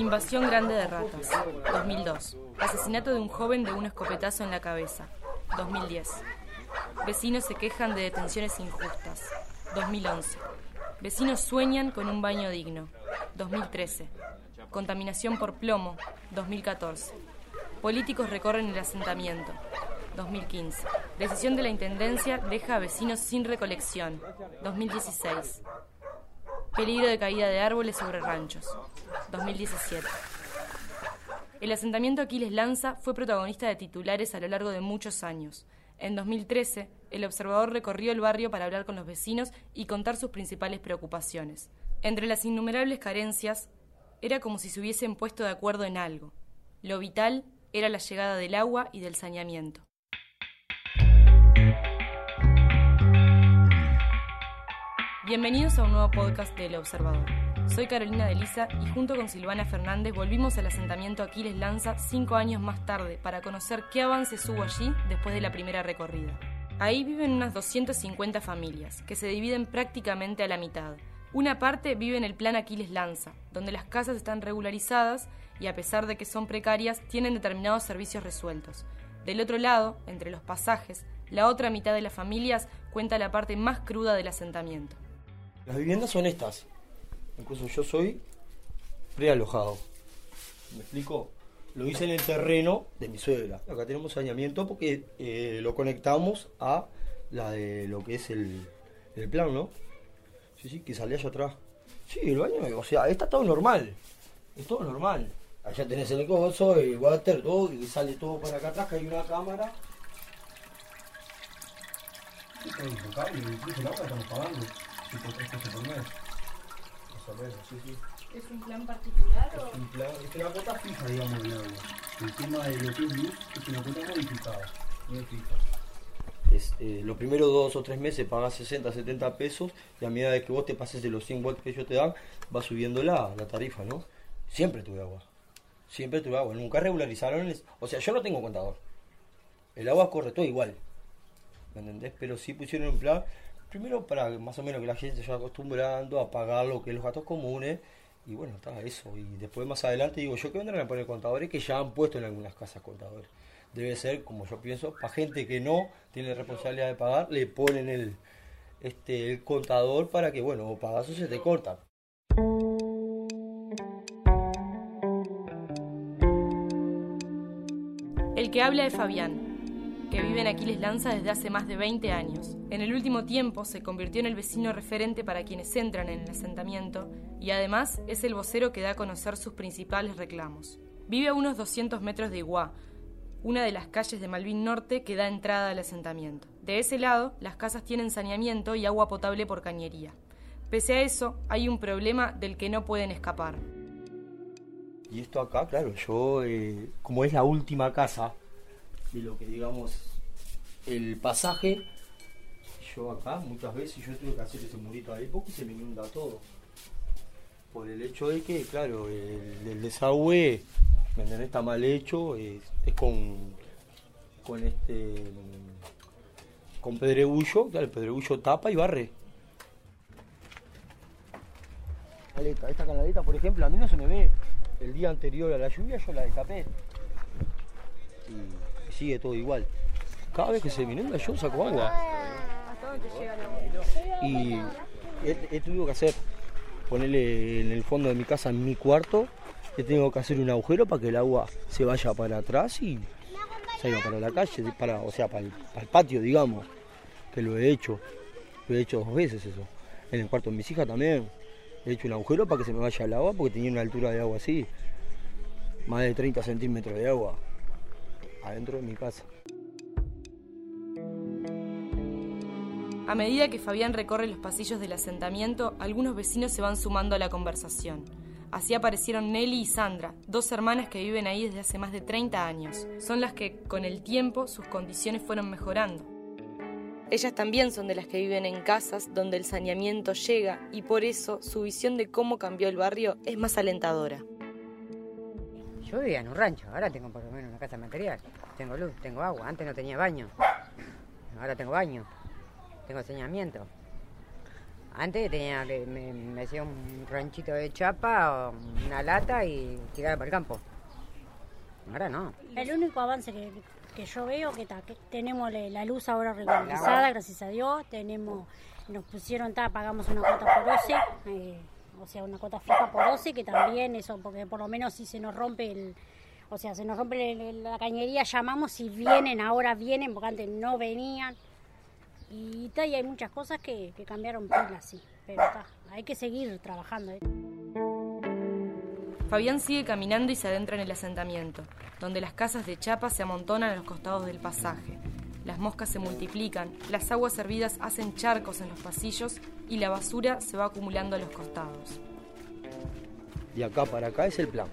Invasión grande de ratas. 2002. Asesinato de un joven de un escopetazo en la cabeza. 2010. Vecinos se quejan de detenciones injustas. 2011. Vecinos sueñan con un baño digno. 2013. Contaminación por plomo. 2014. Políticos recorren el asentamiento. 2015. Decisión de la Intendencia deja a vecinos sin recolección. 2016. Peligro de caída de árboles sobre ranchos. 2017. El asentamiento Aquiles Lanza fue protagonista de titulares a lo largo de muchos años. En 2013, el observador recorrió el barrio para hablar con los vecinos y contar sus principales preocupaciones. Entre las innumerables carencias, era como si se hubiesen puesto de acuerdo en algo. Lo vital era la llegada del agua y del saneamiento. Bienvenidos a un nuevo podcast de El Observador. Soy Carolina de Lisa y junto con Silvana Fernández volvimos al asentamiento Aquiles Lanza cinco años más tarde para conocer qué avances hubo allí después de la primera recorrida. Ahí viven unas 250 familias, que se dividen prácticamente a la mitad. Una parte vive en el plan Aquiles Lanza, donde las casas están regularizadas y a pesar de que son precarias, tienen determinados servicios resueltos. Del otro lado, entre los pasajes, la otra mitad de las familias cuenta la parte más cruda del asentamiento. Las viviendas son estas. Incluso yo soy prealojado. ¿Me explico? Lo hice en el terreno de mi suegra. Acá tenemos saneamiento porque eh, lo conectamos a la de lo que es el, el plan, ¿no? Sí, sí, que sale allá atrás. Sí, el baño, o sea, está todo normal. Es todo normal. Allá tenés el coso, el water, todo, y sale todo para acá atrás, que hay una cámara. Y todo impecable, incluso el agua estamos pagando. Tipo tres pesos por mes. Más o menos, sí, sí. ¿Es un plan particular Es un plan, es una cuota fija, digamos, de agua. El tema de lo que es luz es una cuota modificada, muy fija. Es, eh, los primeros dos o tres meses pagas 60, 70 pesos y a medida de que vos te pases de los 100 watts que ellos te dan, va subiendo la, la tarifa, ¿no? Siempre tuve agua. Siempre tuve agua. Nunca regularizaron. el- o sea, yo no tengo contador. El agua corre todo igual. ¿Me entendés? Pero sí pusieron un plan, primero para más o menos que la gente se vaya acostumbrando a pagar lo que es los gastos comunes. Y bueno, está eso. Y después más adelante digo yo que vendrán a poner contadores que ya han puesto en algunas casas contadores. Debe ser, como yo pienso, para gente que no tiene responsabilidad de pagar, le ponen el, este, el contador para que, bueno, o pagas o se te corta. El que habla es Fabián, que vive en Aquiles Lanza desde hace más de 20 años. En el último tiempo se convirtió en el vecino referente para quienes entran en el asentamiento y además es el vocero que da a conocer sus principales reclamos. Vive a unos 200 metros de Iguá, una de las calles de Malvin Norte que da entrada al asentamiento. De ese lado, las casas tienen saneamiento y agua potable por cañería. Pese a eso, hay un problema del que no pueden escapar. Y esto acá, claro, yo, eh, como es la última casa de lo que digamos el pasaje, yo acá muchas veces yo tuve que hacer ese murito ahí porque se me inunda todo. Por el hecho de que, claro, el, desagüe, ¿me entendés? Está mal hecho, es, con, con este, con pedregullo, claro, el pedregullo tapa y barre. Esta canaleta, por ejemplo, a mí no se me ve. El día anterior a la lluvia yo la destapé. Sigue todo igual. Cada vez que se me inunda yo saco agua. Y he, he tenido que hacer, ponerle en el fondo de mi casa, en mi cuarto, he tenido que hacer un agujero para que el agua se vaya para atrás y salga para la calle, para, o sea, para el, para el patio, digamos. Que lo he hecho. Lo he hecho dos veces eso. En el cuarto de mis hijas también. He hecho un agujero para que se me vaya el agua porque tenía una altura de agua así. Más de 30 centímetros de agua adentro de mi casa. A medida que Fabián recorre los pasillos del asentamiento, algunos vecinos se van sumando a la conversación. Así aparecieron Nelly y Sandra, dos hermanas que viven ahí desde hace más de 30 años. Son las que, con el tiempo, sus condiciones fueron mejorando. Ellas también son de las que viven en casas donde el saneamiento llega y por eso su visión de cómo cambió el barrio es más alentadora. Yo vivía en un rancho, ahora tengo por lo menos una casa material. Tengo luz, tengo agua, antes no tenía baño. Ahora tengo baño, tengo saneamiento. Antes tenía que, me, hacía un ranchito de chapa, una lata y tiraba para el campo. Ahora no. El único avance que, que yo veo que, que tenemos la luz ahora regularizada, gracias a Dios, tenemos, nos pusieron, ta, pagamos una cuota por OCE, eh, o sea, una cuota fija por OCE, que también eso, porque por lo menos si se nos rompe el, o sea, se nos rompe la cañería, llamamos y vienen, ahora vienen, porque antes no venían. Y, y hay muchas cosas que, cambiaron pilas, sí, pero hay que seguir trabajando. ¿eh? Fabián sigue caminando y se adentra en el asentamiento, donde las casas de chapa se amontonan a los costados del pasaje. Las moscas se multiplican, las aguas hervidas hacen charcos en los pasillos y la basura se va acumulando a los costados. Y acá para acá es el plan.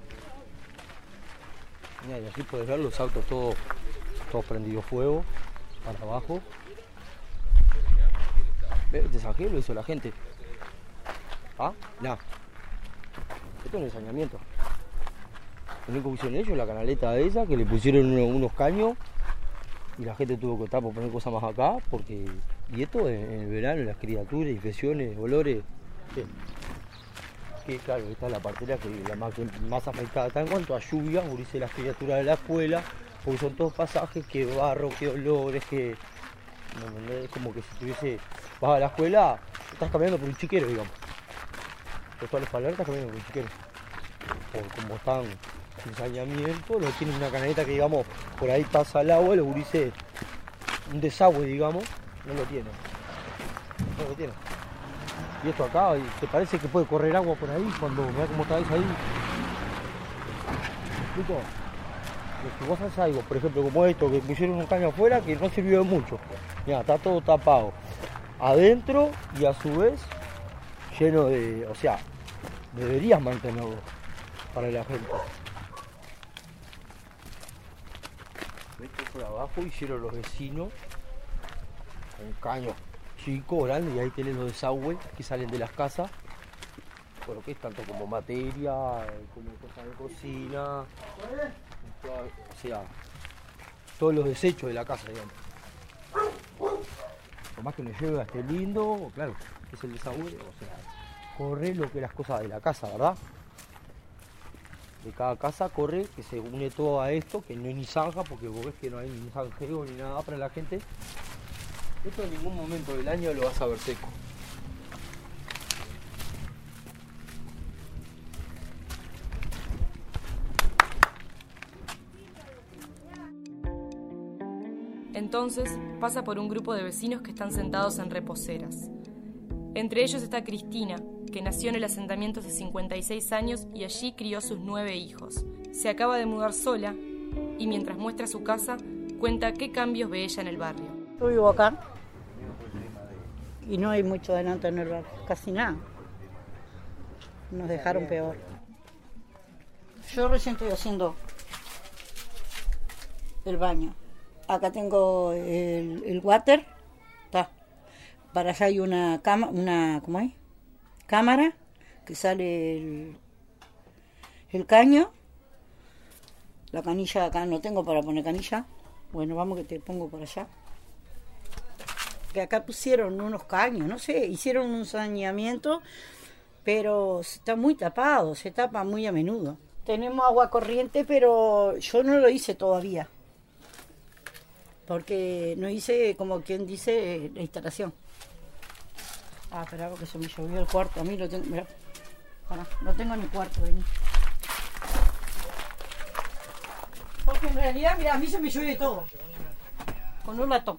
Mira, y aquí puedes ver los autos todos, todos prendidos fuego para abajo. Este saqueo lo hizo la gente. Ah, no. Esto es un saneamiento. Lo único que hicieron ellos, la canaleta esa, que le pusieron unos, caños y la gente tuvo que estar por poner cosas más acá, porque. Y esto en, el verano, las criaturas, infecciones, olores. Que claro, esta es la partera que la más, más afectada está en cuanto a lluvia, dice las criaturas de la escuela, porque son todos pasajes que barro, que olores, que. Es como que si tuviese. Vas a la escuela, estás caminando por un chiquero, digamos. Por todas las palabras estás caminando por un chiquero. Por como están sin saneamiento, no tienen una canaleta que digamos por ahí pasa el agua, los gurises un desagüe digamos, no lo tienen. No lo tienen. Y esto acá, ¿te parece que puede correr agua por ahí cuando vea cómo está ahí? Si vos haces algo, por ejemplo, como esto, que pusieron un caño afuera que no sirvió de mucho. Mira, está todo tapado. Adentro y a su vez lleno de. O sea, deberías mantenerlo para la gente. Esto abajo hicieron los vecinos un caño chico, grande, y ahí tienen los desagües que salen de las casas. Bueno, que es tanto como materia, como cosas de cocina, o sea, todos los desechos de la casa, digamos. Por más que me lleve a este lindo, claro, es el desagüe, o sea, corre lo que las cosas de la casa, ¿verdad? De cada casa corre, que se une todo a esto, que no es ni zanja, porque vos ves que no hay ni zanjeo ni nada para la gente. Esto en ningún momento del año lo vas a ver seco. Entonces pasa por un grupo de vecinos que están sentados en reposeras. Entre ellos está Cristina, que nació en el asentamiento hace 56 años y allí crió sus nueve hijos. Se acaba de mudar sola y mientras muestra su casa, cuenta qué cambios ve ella en el barrio. Yo vivo acá y no hay mucho adelanto en el barrio, casi nada. Nos dejaron peor. Yo recién estoy haciendo el baño. Acá tengo el, water, está. Para allá hay una cama, una, ¿cómo hay? Cámara que sale el, caño. La canilla acá no tengo para poner canilla. Bueno, vamos que te pongo por allá que acá pusieron unos caños, no sé, hicieron un saneamiento, pero está muy tapado, se tapa muy a menudo. Tenemos agua corriente, pero yo no lo hice todavía, porque no hice, como quien dice, la instalación. Ah, espera, que se me llovió el cuarto, a mí lo tengo, mira, no tengo ni cuarto, vení. Porque en realidad, mira, a mí se me llueve todo, con un latón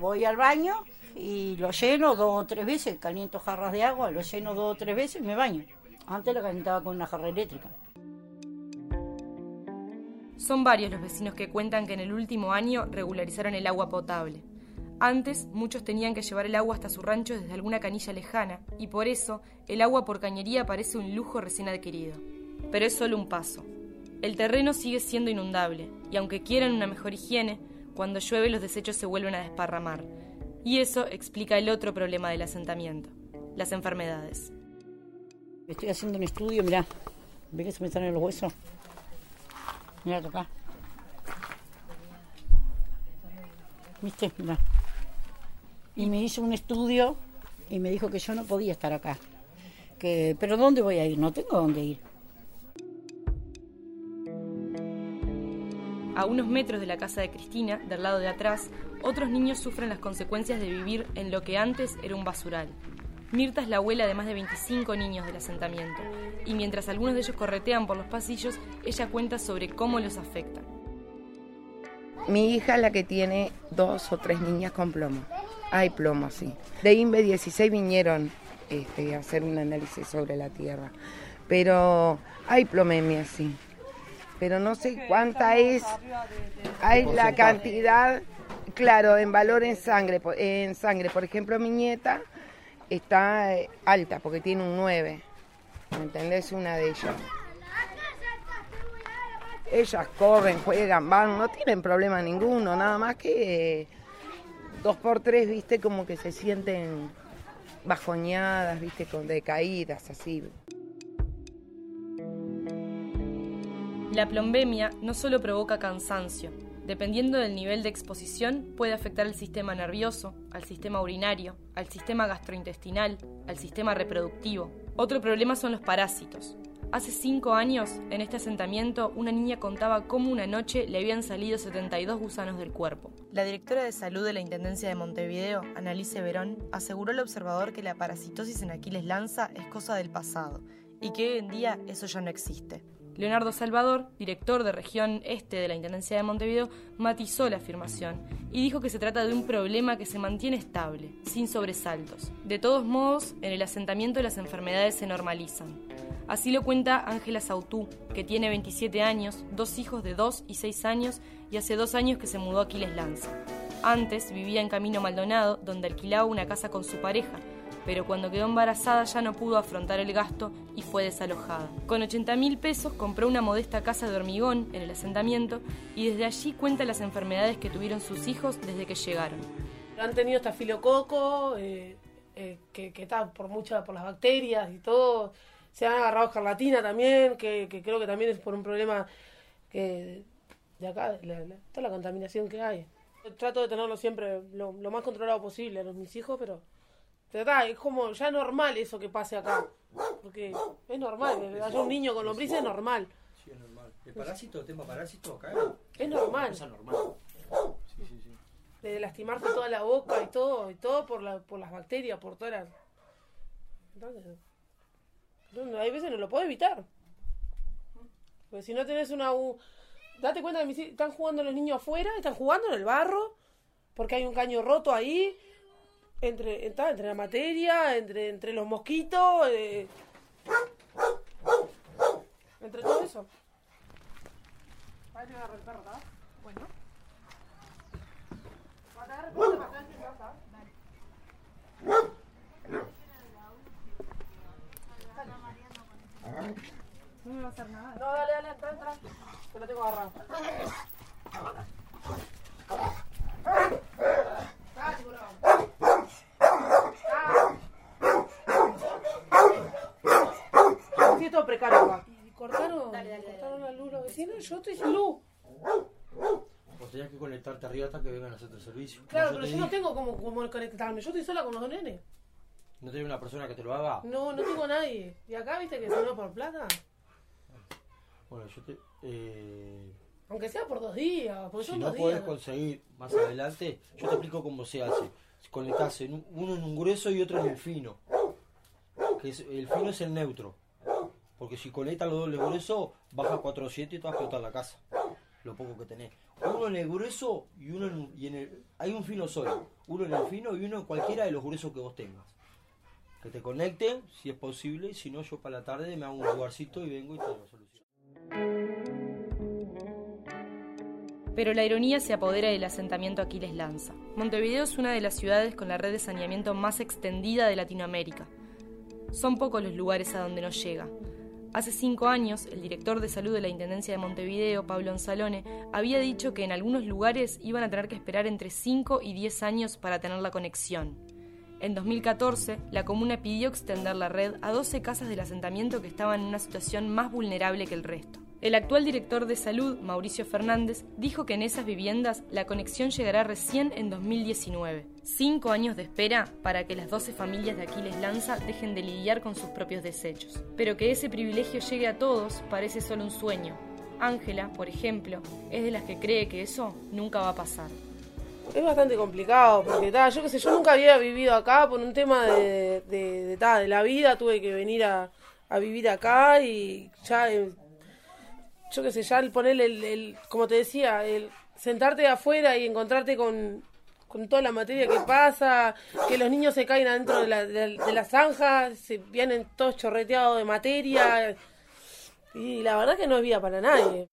voy al baño y lo lleno dos o tres veces, caliento jarras de agua, lo lleno dos o tres veces y me baño. Antes lo calentaba con una jarra eléctrica. Son varios los vecinos que cuentan que en el último año regularizaron el agua potable. Antes, muchos tenían que llevar el agua hasta su rancho desde alguna canilla lejana, y por eso el agua por cañería parece un lujo recién adquirido. Pero es solo un paso. El terreno sigue siendo inundable, y aunque quieran una mejor higiene, cuando llueve los desechos se vuelven a desparramar. Y eso explica el otro problema del asentamiento, las enfermedades. Estoy haciendo un estudio, mirá. ¿Ves que se me salen los huesos? Mira acá. ¿Viste? Mirá. Y me hizo un estudio y me dijo que yo no podía estar acá. Que, pero ¿dónde voy a ir? No tengo dónde ir. A unos metros de la casa de Cristina, del lado de atrás, otros niños sufren las consecuencias de vivir en lo que antes era un basural. Mirta es la abuela de más de 25 niños del asentamiento, y mientras algunos de ellos corretean por los pasillos, ella cuenta sobre cómo los afecta. Mi hija es la que tiene dos o tres niñas con plomo. Hay plomo, sí. De INVE 16 vinieron este, a hacer un análisis sobre la tierra, pero hay plomemia, sí. Pero no sé cuánta es, hay la cantidad, claro, en valor en sangre. En sangre, por ejemplo, mi nieta está eh, alta porque tiene un 9. ¿Me entendés? Una de ellas. Ellas corren, juegan, van, no tienen problema ninguno, nada más que dos por tres, viste, como que se sienten bajoñadas, viste, con decaídas, así. La plombemia no solo provoca cansancio, dependiendo del nivel de exposición, puede afectar al sistema nervioso, al sistema urinario, al sistema gastrointestinal, al sistema reproductivo. Otro problema son los parásitos. Hace cinco años, en este asentamiento, una niña contaba cómo una noche le habían salido 72 gusanos del cuerpo. La directora de salud de la Intendencia de Montevideo, Annalise Verón, aseguró al observador que la parasitosis en Aquiles Lanza es cosa del pasado y que hoy en día eso ya no existe. Leonardo Salvador, director de región este de la Intendencia de Montevideo, matizó la afirmación y dijo que se trata de un problema que se mantiene estable, sin sobresaltos. De todos modos, en el asentamiento las enfermedades se normalizan. Así lo cuenta Ángela Sautú, que tiene 27 años, dos hijos de 2 y 6 años y hace dos años que se mudó a Aquiles Lanza. Antes vivía en Camino Maldonado, donde alquilaba una casa con su pareja, pero cuando quedó embarazada ya no pudo afrontar el gasto y fue desalojada. Con 80 mil pesos compró una modesta casa de hormigón en el asentamiento y desde allí cuenta las enfermedades que tuvieron sus hijos desde que llegaron. Han tenido estafilococo, eh, eh, que, está por muchas, por las bacterias y todo. Se han agarrado escarlatina también, que, creo que también es por un problema que de acá, toda la contaminación que hay. Trato de tenerlo siempre lo, lo más controlado posible a los, mis hijos, pero es como ya normal eso que pase acá. Porque es normal, haya un niño con lombrices es normal. Sí, es normal. ¿El parásito, el tema parásito acá? Es normal. Es normal. Sí, sí, sí. De lastimarse toda la boca y todo, y todo por, la, por las bacterias, por todas las... Entonces, hay veces no lo puedo evitar. Porque si no tenés una... Date cuenta que están jugando los niños afuera, están jugando en el barro, porque hay un caño roto ahí, entre, entre la materia, entre, entre los mosquitos, eh, entre todo eso. Bueno. No me va a hacer nada. No, dale, dale, entra, entra. Que lo tengo agarrado. precario Y cortaron, cortaron la luz los vecinos yo estoy sin luz. Vos tenías que conectarte arriba hasta que vengan a hacerte servicio. Claro, pero yo no tengo cómo, cómo conectarme. Yo estoy sola con los dos nenes. ¿No tenés una persona que te lo haga? No, no tengo nadie. Y acá, viste que se no por plata. Bueno, yo te. Eh... Aunque sea por dos días. Porque si no podés conseguir más adelante, yo te explico cómo se hace. Conectás uno en un grueso y otro en el fino. Que el fino es el neutro. Porque si conecta los dos grueso, baja 400 y te vas a explotar la casa. Lo poco que tenés. Uno en el grueso y uno en, y en el. Hay un fino solo. Uno en el fino y uno en cualquiera de los gruesos que vos tengas. Que te conecten, si es posible. Si no, yo para la tarde me hago un lugarcito y vengo y te lo soluciono. Pero la ironía se apodera del asentamiento Aquiles Lanza. Montevideo es una de las ciudades con la red de saneamiento más extendida de Latinoamérica. Son pocos los lugares a donde no llega. Hace cinco años, el director de salud de la Intendencia de Montevideo, Pablo Anzalone, había dicho que en algunos lugares iban a tener que esperar entre 5 y 10 años para tener la conexión. En 2014, la comuna pidió extender la red a 12 casas del asentamiento que estaban en una situación más vulnerable que el resto. El actual director de salud, Mauricio Fernández, dijo que en esas viviendas la conexión llegará recién en 2019. Cinco años de espera para que las 12 familias de Aquiles Lanza dejen de lidiar con sus propios desechos. Pero que ese privilegio llegue a todos parece solo un sueño. Ángela, por ejemplo, es de las que cree que eso nunca va a pasar. Es bastante complicado, porque ta, yo qué sé, yo nunca había vivido acá por un tema de, de, de, de la vida, tuve que venir a, a vivir acá y ya, eh, yo qué sé, ya el ponerle, el, el, como te decía, el sentarte afuera y encontrarte con, con toda la materia que pasa, que los niños se caen adentro de la, de, de las zanjas, se vienen todos chorreteados de materia. Y la verdad que no es vida para nadie.